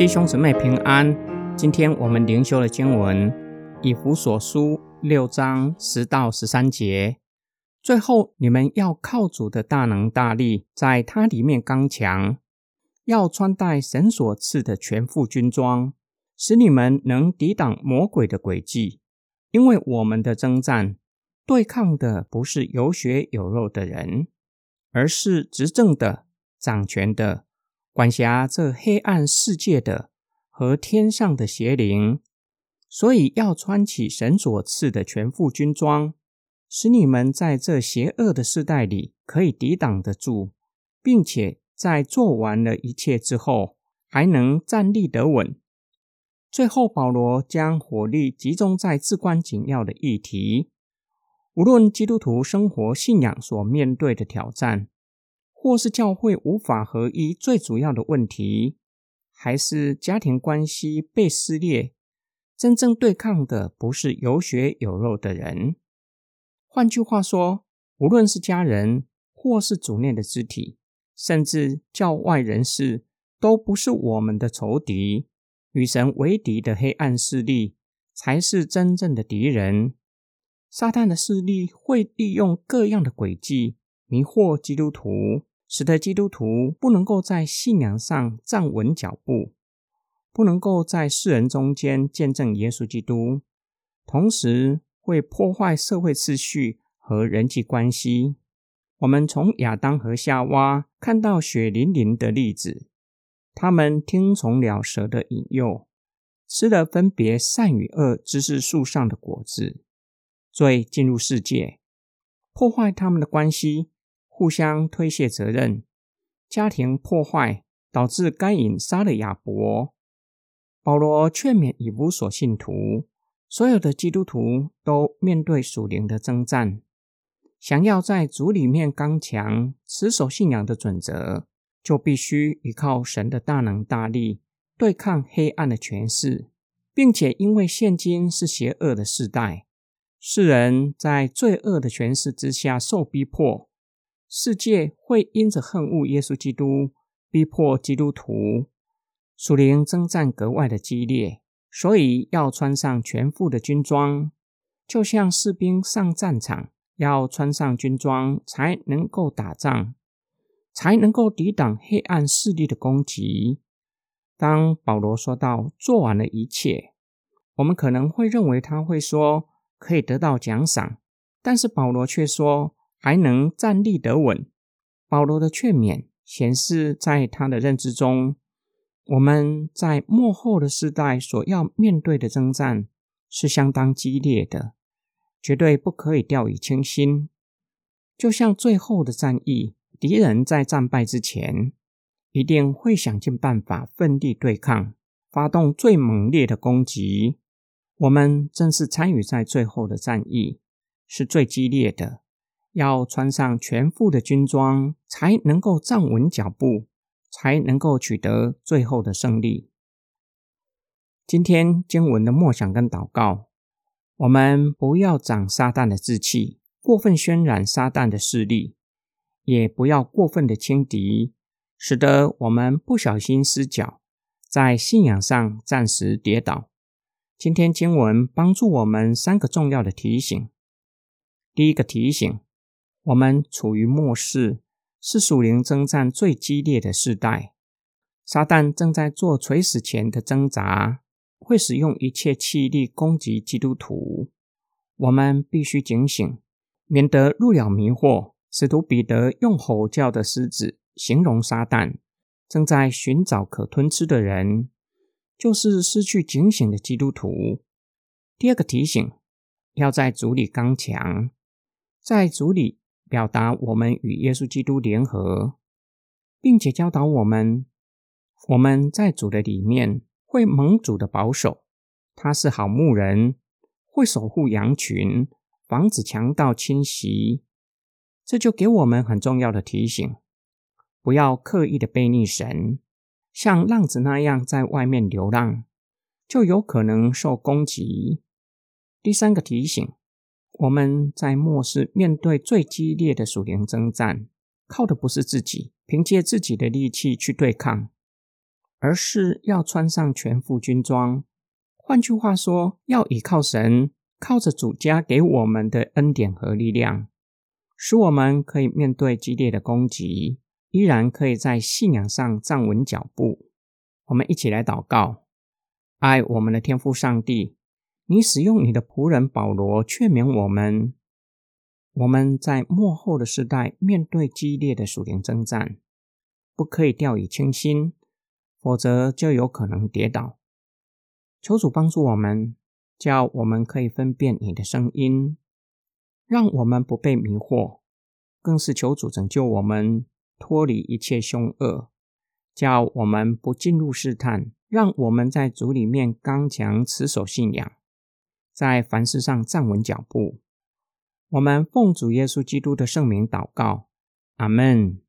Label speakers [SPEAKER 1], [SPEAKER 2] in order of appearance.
[SPEAKER 1] 弟兄姊妹平安。今天我们灵修的经文以弗所书六章十到十三节。最后，你们要靠主的大能大力，在它里面刚强，要穿戴神所赐的全副军装，使你们能抵挡魔鬼的诡计。因为我们的征战对抗的不是有血有肉的人，而是执政的、掌权的。管辖这黑暗世界的和天上的邪灵，所以要穿起神所赐的全副军装，使你们在这邪恶的世代里可以抵挡得住，并且在做完了一切之后，还能站立得稳。最后，保罗将火力集中在至关紧要的议题，无论基督徒生活信仰所面对的挑战。或是教会无法合一最主要的问题，还是家庭关系被撕裂？真正对抗的不是有血有肉的人。换句话说，无论是家人，或是主内的肢体，甚至教外人士，都不是我们的仇敌。与神为敌的黑暗势力，才是真正的敌人。撒旦的势力会利用各样的诡计，迷惑基督徒。使得基督徒不能够在信仰上站稳脚步，不能够在世人中间见证耶稣基督，同时会破坏社会秩序和人际关系。我们从亚当和夏娃看到血淋淋的例子，他们听从了蛇的引诱，吃了分别善与恶知识树上的果子，罪进入世界，破坏他们的关系。互相推卸责任，家庭破坏导致该隐杀了亚伯。保罗劝勉以弗所信徒，所有的基督徒都面对属灵的征战，想要在主里面刚强，持守信仰的准则，就必须依靠神的大能大力，对抗黑暗的权势，并且因为现今是邪恶的时代，世人在罪恶的权势之下受逼迫。世界会因着恨恶耶稣基督，逼迫基督徒，属灵征战格外的激烈，所以要穿上全副的军装，就像士兵上战场要穿上军装才能够打仗，才能够抵挡黑暗势力的攻击。当保罗说到做完了一切，我们可能会认为他会说可以得到奖赏，但是保罗却说。还能站立得稳。保罗的劝勉显示，在他的认知中，我们在幕后的时代所要面对的征战是相当激烈的，绝对不可以掉以轻心。就像最后的战役，敌人在战败之前，一定会想尽办法奋力对抗，发动最猛烈的攻击。我们正是参与在最后的战役，是最激烈的。要穿上全副的军装，才能够站稳脚步，才能够取得最后的胜利。今天经文的默想跟祷告，我们不要长撒旦的志气，过分渲染撒旦的势力，也不要过分的轻敌，使得我们不小心失脚，在信仰上暂时跌倒。今天经文帮助我们三个重要的提醒。第一个提醒。我们处于末世，是属灵征战最激烈的时代。撒旦正在做垂死前的挣扎，会使用一切气力攻击基督徒。我们必须警醒，免得入了迷惑。使徒彼得用吼叫的狮子形容撒旦正在寻找可吞吃的人，就是失去警醒的基督徒。第二个提醒，要在主里刚强，在主里。表达我们与耶稣基督联合，并且教导我们，我们在主的里面会蒙主的保守。他是好牧人，会守护羊群，防止强盗侵袭。这就给我们很重要的提醒：不要刻意的背逆神，像浪子那样在外面流浪，就有可能受攻击。第三个提醒。我们在末世面对最激烈的属灵征战，靠的不是自己，凭借自己的力气去对抗，而是要穿上全副军装。换句话说，要依靠神，靠着主家给我们的恩典和力量，使我们可以面对激烈的攻击，依然可以在信仰上站稳脚步。我们一起来祷告：爱我们的天父上帝，你使用你的仆人保罗劝勉我们，我们在末后的时代面对激烈的属灵征战，不可以掉以轻心，否则就有可能跌倒。求主帮助我们，叫我们可以分辨你的声音，让我们不被迷惑；更是求主拯救我们，脱离一切凶恶，叫我们不进入试探，让我们在主里面刚强持守信仰，在凡事上站稳脚步。我们奉主耶稣基督的圣名祷告，阿门。